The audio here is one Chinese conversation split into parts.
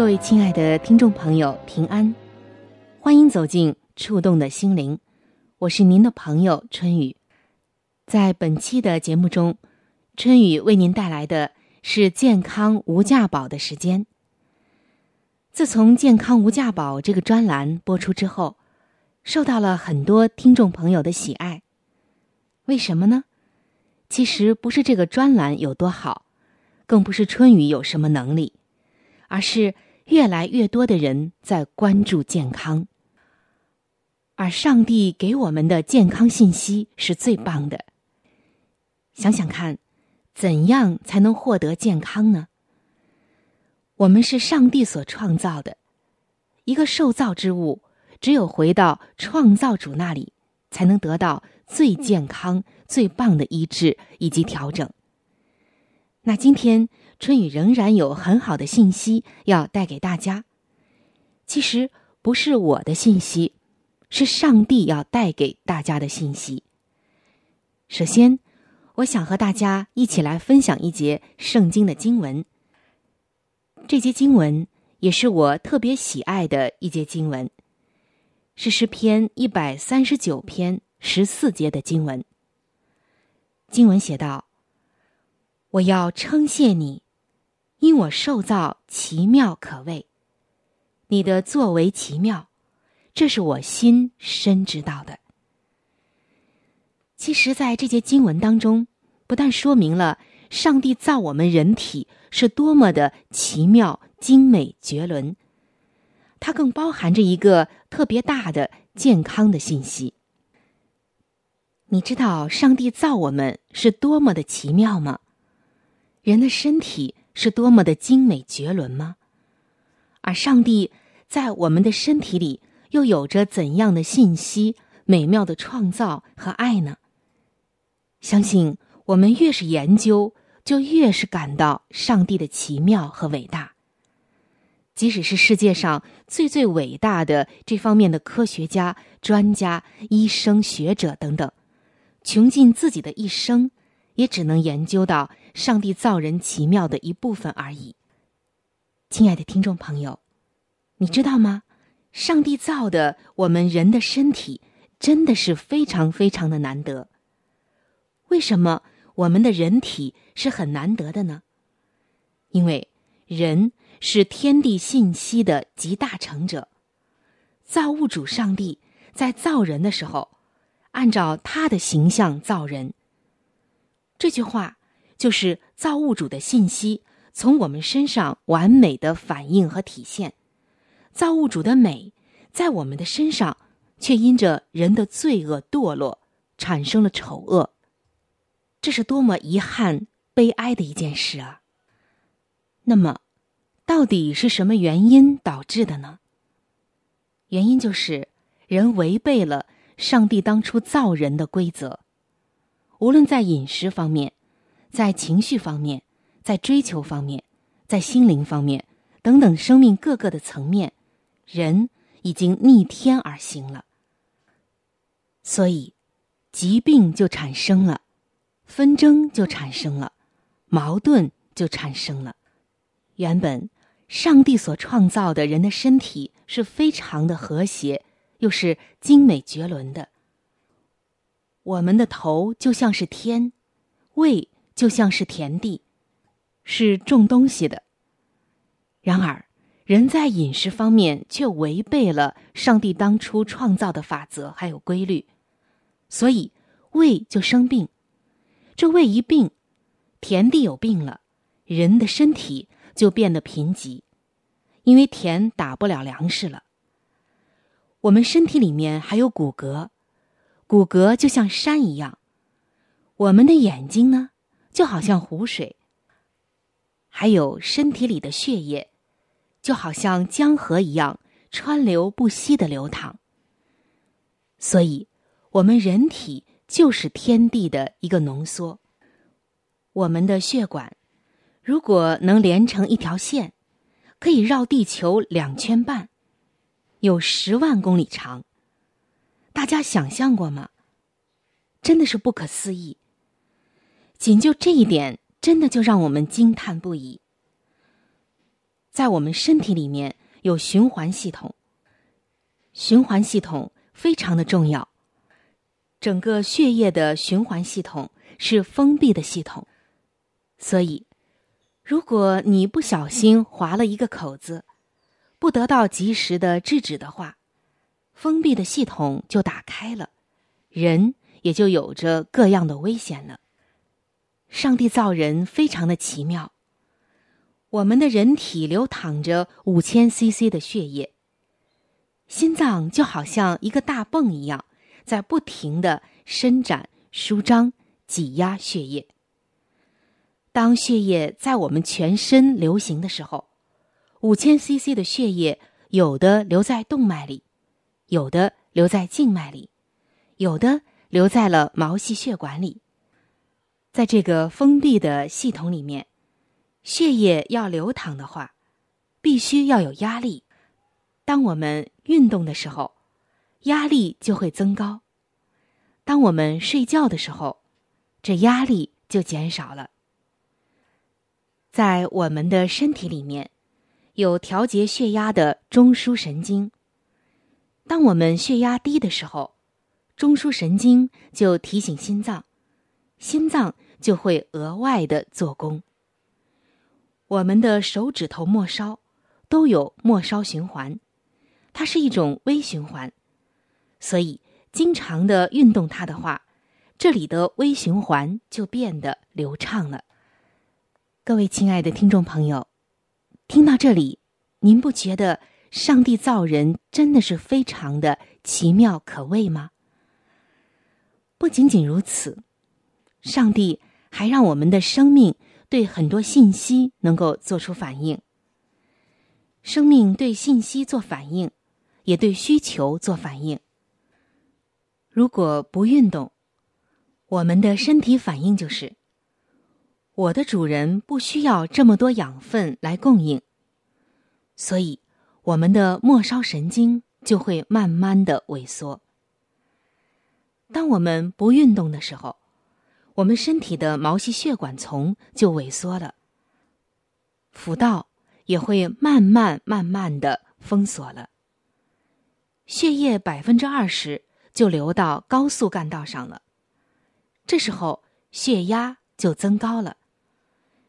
各位亲爱的听众朋友，平安，欢迎走进《触动的心灵》。我是您的朋友春雨，在本期的节目中，春雨为您带来的是健康无价宝的时间。自从健康无价宝这个专栏播出之后，受到了很多听众朋友的喜爱。为什么呢？其实不是这个专栏有多好，更不是春雨有什么能力，而是越来越多的人在关注健康。而上帝给我们的健康信息是最棒的。想想看，怎样才能获得健康呢？我们是上帝所创造的，一个受造之物，只有回到创造主那里，才能得到最健康、最棒的医治以及调整。那今天春雨仍然有很好的信息要带给大家。其实不是我的信息。是上帝要带给大家的信息。首先，我想和大家一起来分享一节圣经的经文。这节经文也是我特别喜爱的一节经文，是诗篇一百三十九篇十四节的经文。经文写道：“我要称谢你，因我受造奇妙可畏，你的作为奇妙。”这是我心深知道的。其实，在这节经文当中，不但说明了上帝造我们人体是多么的奇妙、精美绝伦，它更包含着一个特别大的健康的信息。你知道上帝造我们是多么的奇妙吗？人的身体是多么的精美绝伦吗？而上帝在我们的身体里。又有着怎样的信息、美妙的创造和爱呢？相信我们越是研究，就越是感到上帝的奇妙和伟大。即使是世界上最最伟大的这方面的科学家、专家、医生、学者等等，穷尽自己的一生，也只能研究到上帝造人奇妙的一部分而已。亲爱的听众朋友，你知道吗？上帝造的我们人的身体真的是非常非常的难得。为什么我们的人体是很难得的呢？因为人是天地信息的集大成者，造物主上帝在造人的时候，按照他的形象造人。这句话就是造物主的信息从我们身上完美的反映和体现。造物主的美，在我们的身上，却因着人的罪恶堕落，产生了丑恶。这是多么遗憾、悲哀的一件事啊！那么，到底是什么原因导致的呢？原因就是人违背了上帝当初造人的规则，无论在饮食方面，在情绪方面，在追求方面，在心灵方面等等生命各个的层面。人已经逆天而行了，所以疾病就产生了，纷争就产生了，矛盾就产生了。原本上帝所创造的人的身体是非常的和谐，又是精美绝伦的。我们的头就像是天，胃就像是田地，是种东西的。然而，人在饮食方面却违背了上帝当初创造的法则还有规律，所以胃就生病。这胃一病，田地有病了，人的身体就变得贫瘠，因为田打不了粮食了。我们身体里面还有骨骼，骨骼就像山一样；我们的眼睛呢，就好像湖水；还有身体里的血液，就好像江河一样川流不息的流淌。所以，我们人体就是天地的一个浓缩。我们的血管，如果能连成一条线，可以绕地球两圈半。有十万公里长，大家想象过吗？真的是不可思议。仅就这一点，真的就让我们惊叹不已。在我们身体里面有循环系统，循环系统非常的重要。整个血液的循环系统是封闭的系统，所以，如果你不小心划了一个口子，不得到及时的制止的话，封闭的系统就打开了，人也就有着各样的危险了。上帝造人非常的奇妙，我们的人体流淌着五千 CC 的血液，心脏就好像一个大泵一样，在不停的伸展、舒张、挤压血液。当血液在我们全身流行的时候。五千 CC 的血液，有的留在动脉里，有的留在静脉里，有的留在了毛细血管里。在这个封闭的系统里面，血液要流淌的话，必须要有压力。当我们运动的时候，压力就会增高；当我们睡觉的时候，这压力就减少了。在我们的身体里面。有调节血压的中枢神经。当我们血压低的时候，中枢神经就提醒心脏，心脏就会额外的做功。我们的手指头末梢都有末梢循环，它是一种微循环，所以经常的运动它的话，这里的微循环就变得流畅了。各位亲爱的听众朋友。听到这里，您不觉得上帝造人真的是非常的奇妙可畏吗？不仅仅如此，上帝还让我们的生命对很多信息能够做出反应。生命对信息做反应，也对需求做反应。如果不运动，我们的身体反应就是。我的主人不需要这么多养分来供应，所以我们的末梢神经就会慢慢的萎缩。当我们不运动的时候，我们身体的毛细血管丛就萎缩了，腹道也会慢慢慢慢的封锁了。血液百分之二十就流到高速干道上了，这时候血压就增高了。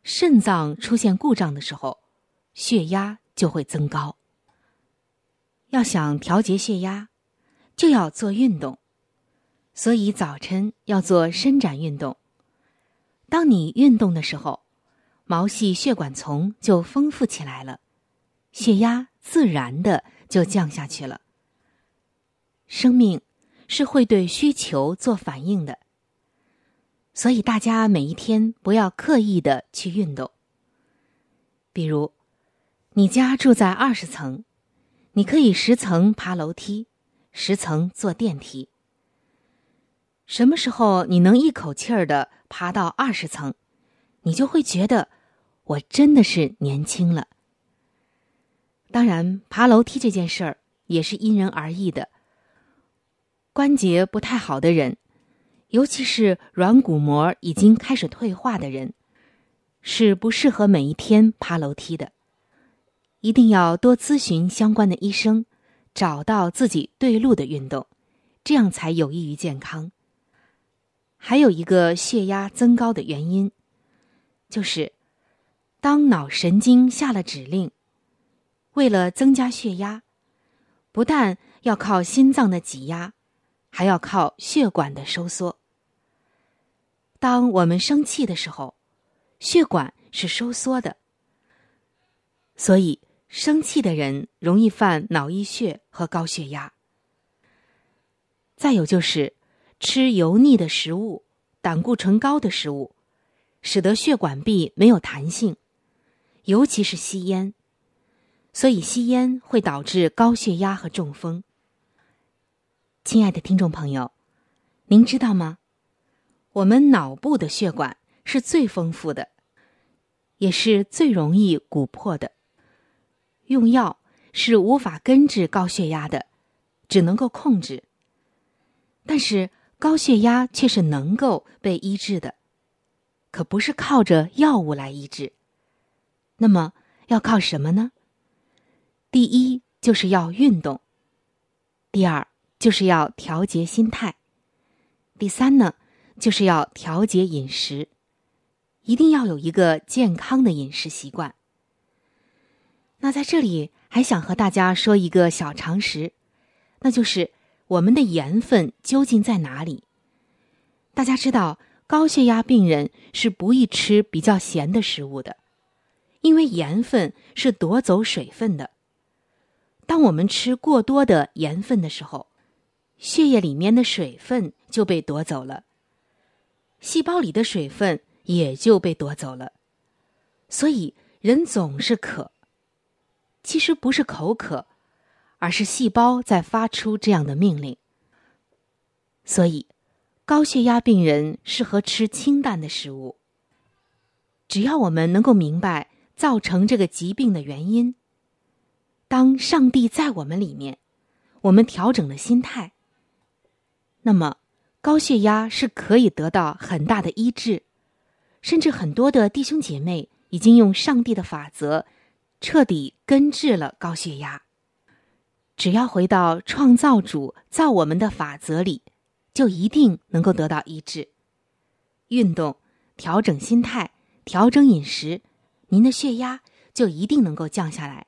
肾脏出现故障的时候，血压就会增高。要想调节血压，就要做运动，所以早晨要做伸展运动。当你运动的时候，毛细血管丛就丰富起来了，血压自然的就降下去了。生命是会对需求做反应的。所以，大家每一天不要刻意的去运动。比如，你家住在二十层，你可以十层爬楼梯，十层坐电梯。什么时候你能一口气儿的爬到二十层，你就会觉得我真的是年轻了。当然，爬楼梯这件事儿也是因人而异的。关节不太好的人。尤其是软骨膜已经开始退化的人，是不适合每一天爬楼梯的。一定要多咨询相关的医生，找到自己对路的运动，这样才有益于健康。还有一个血压增高的原因，就是当脑神经下了指令，为了增加血压，不但要靠心脏的挤压，还要靠血管的收缩。当我们生气的时候，血管是收缩的，所以生气的人容易犯脑溢血和高血压。再有就是吃油腻的食物、胆固醇高的食物，使得血管壁没有弹性，尤其是吸烟，所以吸烟会导致高血压和中风。亲爱的听众朋友，您知道吗？我们脑部的血管是最丰富的，也是最容易鼓破的。用药是无法根治高血压的，只能够控制。但是高血压却是能够被医治的，可不是靠着药物来医治。那么要靠什么呢？第一就是要运动，第二就是要调节心态，第三呢？就是要调节饮食，一定要有一个健康的饮食习惯。那在这里还想和大家说一个小常识，那就是我们的盐分究竟在哪里？大家知道，高血压病人是不宜吃比较咸的食物的，因为盐分是夺走水分的。当我们吃过多的盐分的时候，血液里面的水分就被夺走了。细胞里的水分也就被夺走了，所以人总是渴。其实不是口渴，而是细胞在发出这样的命令。所以，高血压病人适合吃清淡的食物。只要我们能够明白造成这个疾病的原因，当上帝在我们里面，我们调整了心态，那么。高血压是可以得到很大的医治，甚至很多的弟兄姐妹已经用上帝的法则，彻底根治了高血压。只要回到创造主造我们的法则里，就一定能够得到医治。运动，调整心态，调整饮食，您的血压就一定能够降下来。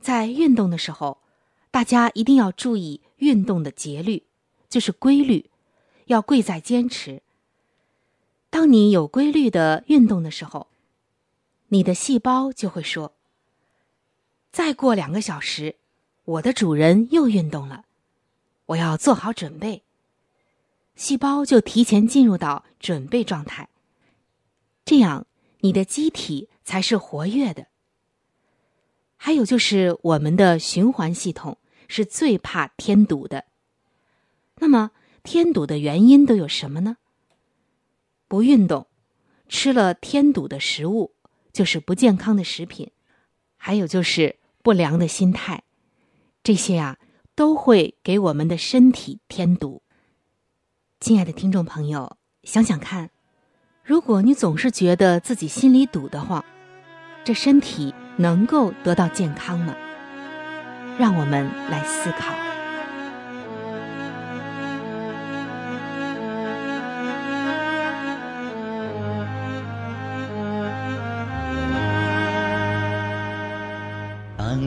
在运动的时候，大家一定要注意运动的节律。就是规律，要贵在坚持。当你有规律的运动的时候，你的细胞就会说：“再过两个小时，我的主人又运动了，我要做好准备。”细胞就提前进入到准备状态，这样你的机体才是活跃的。还有就是我们的循环系统是最怕添堵的。那么添堵的原因都有什么呢？不运动，吃了添堵的食物，就是不健康的食品，还有就是不良的心态，这些呀都会给我们的身体添堵。亲爱的听众朋友，想想看，如果你总是觉得自己心里堵得慌，这身体能够得到健康吗？让我们来思考。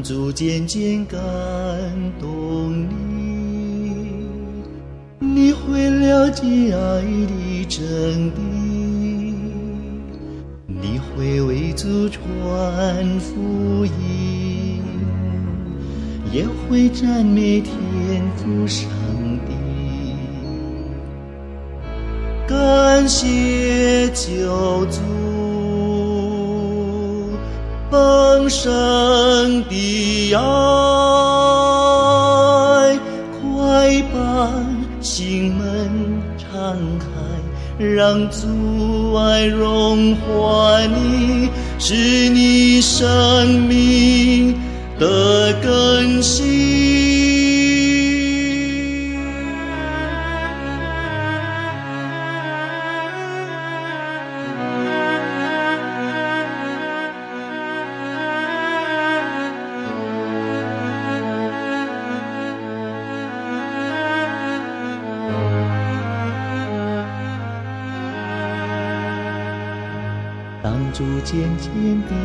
逐渐渐感动你，你会了解爱的真谛，你会为祖传福音，也会赞美天父上帝，感谢救主。生的爱，快把心门敞开，让阻碍融化你，是你生命的更新。渐渐感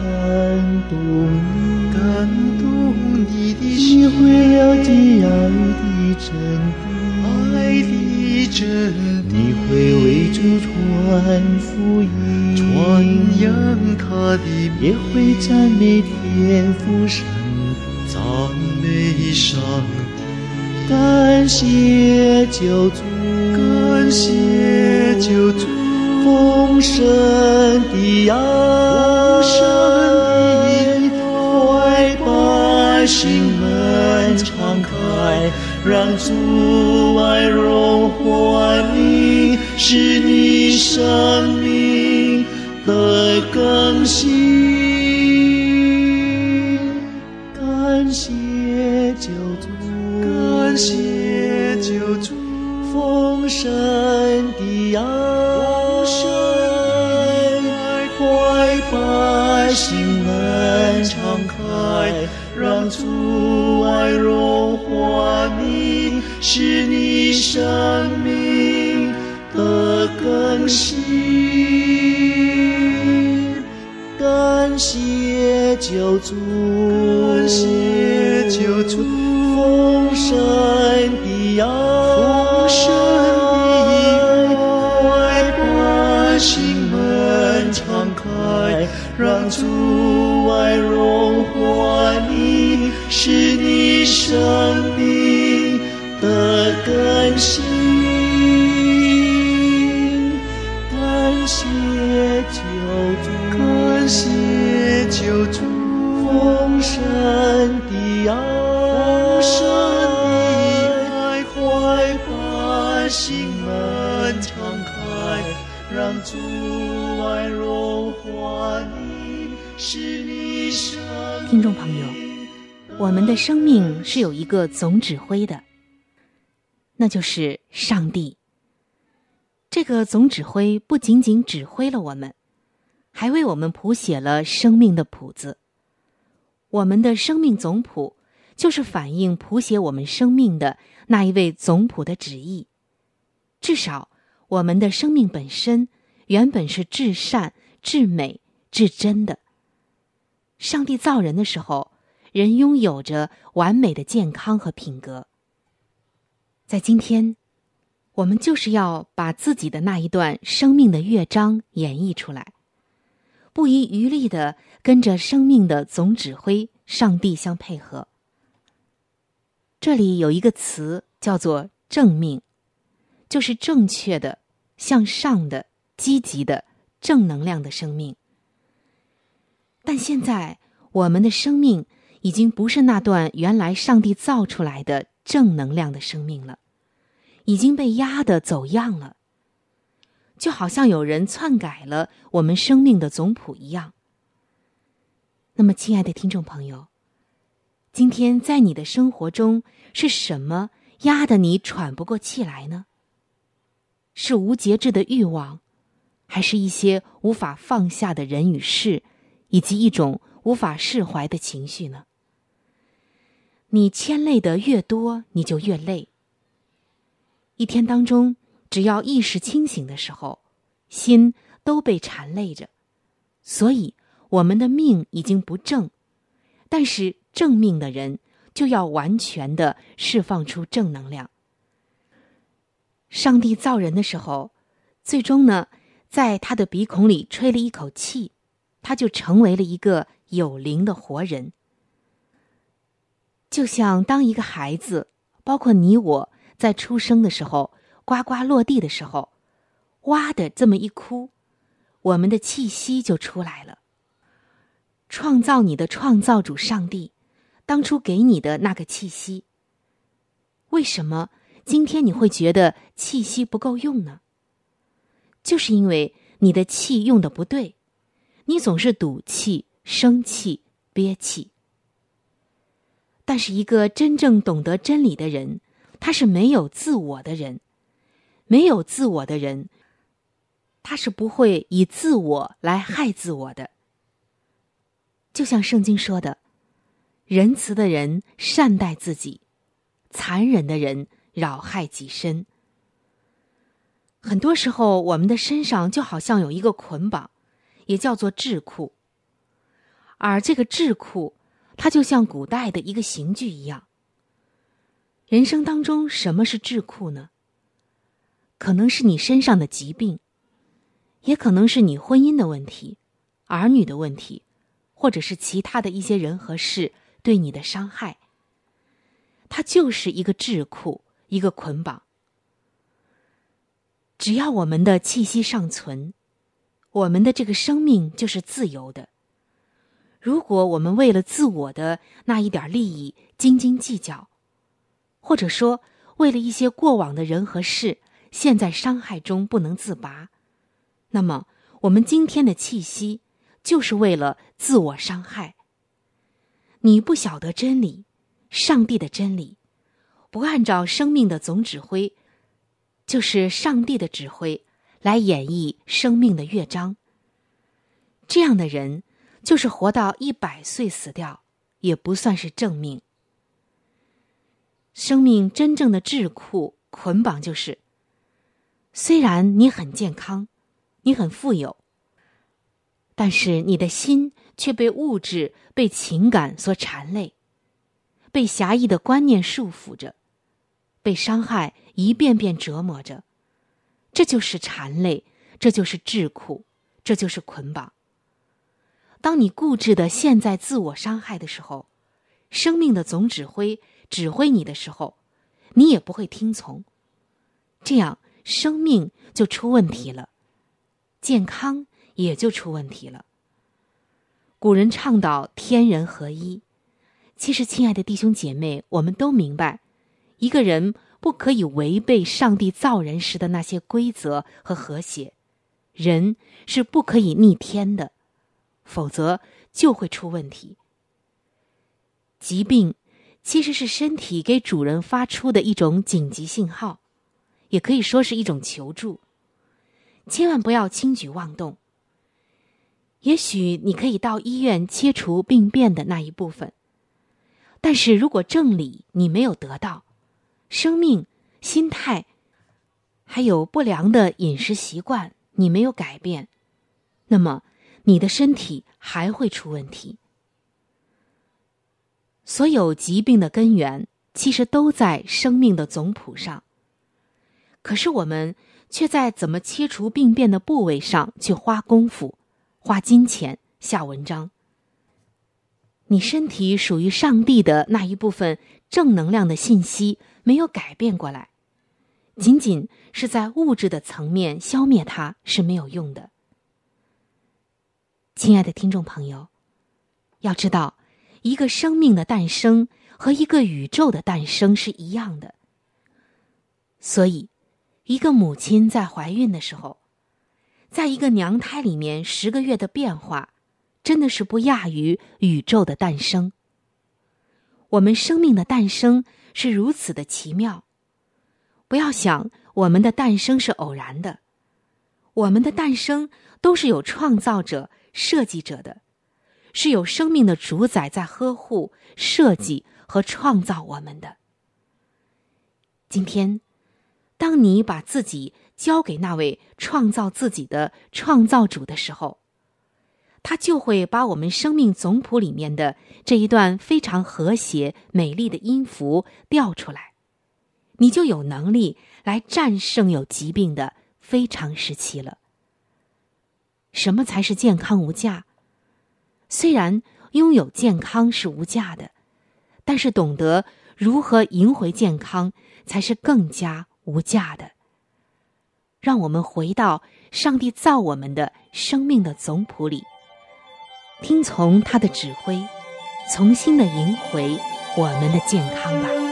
动你，感动你的你心，会了解爱的真谛，爱的真你，会为主传福音，传扬他的也，会赞美天父上，赞美上帝，感谢救主，感谢救主，丰盛的爱，怀百姓们敞开，让阻碍融化你，是你生命的更新。感谢救主，感谢救主，丰盛的爱，我们的生命是有一个总指挥的，那就是上帝。这个总指挥不仅仅指挥了我们，还为我们谱写了生命的谱子。我们的生命总谱，就是反映谱写我们生命的那一位总谱的旨意。至少，我们的生命本身原本是至善、至美、至真的。上帝造人的时候，人拥有着完美的健康和品格。在今天，我们就是要把自己的那一段生命的乐章演绎出来，不遗余力的跟着生命的总指挥上帝相配合。这里有一个词叫做“正命”，就是正确的、向上的、积极的、正能量的生命。但现在我们的生命已经不是那段原来上帝造出来的正能量的生命了，已经被压得走样了，就好像有人篡改了我们生命的总谱一样。那么，亲爱的听众朋友，今天在你的生活中是什么压得你喘不过气来呢？是无节制的欲望，还是一些无法放下的人与事？以及一种无法释怀的情绪呢？你牵累的越多，你就越累。一天当中，只要意识清醒的时候，心都被缠累着，所以我们的命已经不正。但是正命的人就要完全的释放出正能量。上帝造人的时候，最终呢，在他的鼻孔里吹了一口气。他就成为了一个有灵的活人，就像当一个孩子，包括你我，在出生的时候，呱呱落地的时候，哇的这么一哭，我们的气息就出来了。创造你的创造主上帝，当初给你的那个气息，为什么今天你会觉得气息不够用呢？就是因为你的气用的不对。你总是赌气、生气、憋气，但是一个真正懂得真理的人，他是没有自我的人，没有自我的人，他是不会以自我来害自我的。就像圣经说的：“仁慈的人善待自己，残忍的人扰害己身。”很多时候，我们的身上就好像有一个捆绑。也叫做智库。而这个智库，它就像古代的一个刑具一样。人生当中，什么是智库呢？可能是你身上的疾病，也可能是你婚姻的问题、儿女的问题，或者是其他的一些人和事对你的伤害。它就是一个智库，一个捆绑。只要我们的气息尚存，我们的这个生命就是自由的。如果我们为了自我的那一点利益斤斤计较，或者说为了一些过往的人和事，陷在伤害中不能自拔，那么我们今天的气息就是为了自我伤害。你不晓得真理，上帝的真理，不按照生命的总指挥，就是上帝的指挥来演绎生命的乐章。这样的人，就是活到一百岁死掉，也不算是正命。生命真正的智库捆绑就是。虽然你很健康，你很富有，但是你的心却被物质、被情感所缠累，被狭义的观念束缚着，被伤害一遍遍折磨着，这就是缠累，这就是智库，这就是捆绑。当你固执的陷在自我伤害的时候，生命的总指挥指挥你的时候，你也不会听从，这样。生命就出问题了，健康也就出问题了。古人倡导天人合一，其实，亲爱的弟兄姐妹，我们都明白，一个人不可以违背上帝造人时的那些规则和和谐，人是不可以逆天的，否则就会出问题。疾病其实是身体给主人发出的一种紧急信号。也可以说是一种求助，千万不要轻举妄动。也许你可以到医院切除病变的那一部分，但是如果正理你没有得到，生命、心态，还有不良的饮食习惯你没有改变，那么你的身体还会出问题。所有疾病的根源其实都在生命的总谱上。可是我们却在怎么切除病变的部位上去花功夫、花金钱、下文章。你身体属于上帝的那一部分正能量的信息没有改变过来，仅仅是在物质的层面消灭它是没有用的。亲爱的听众朋友，要知道，一个生命的诞生和一个宇宙的诞生是一样的，所以。一个母亲在怀孕的时候，在一个娘胎里面十个月的变化，真的是不亚于宇宙的诞生。我们生命的诞生是如此的奇妙，不要想我们的诞生是偶然的，我们的诞生都是有创造者、设计者的，是有生命的主宰在呵护、设计和创造我们的。今天。当你把自己交给那位创造自己的创造主的时候，他就会把我们生命总谱里面的这一段非常和谐美丽的音符调出来，你就有能力来战胜有疾病的非常时期了。什么才是健康无价？虽然拥有健康是无价的，但是懂得如何赢回健康才是更加。无价的，让我们回到上帝造我们的生命的总谱里，听从他的指挥，重新的赢回我们的健康吧。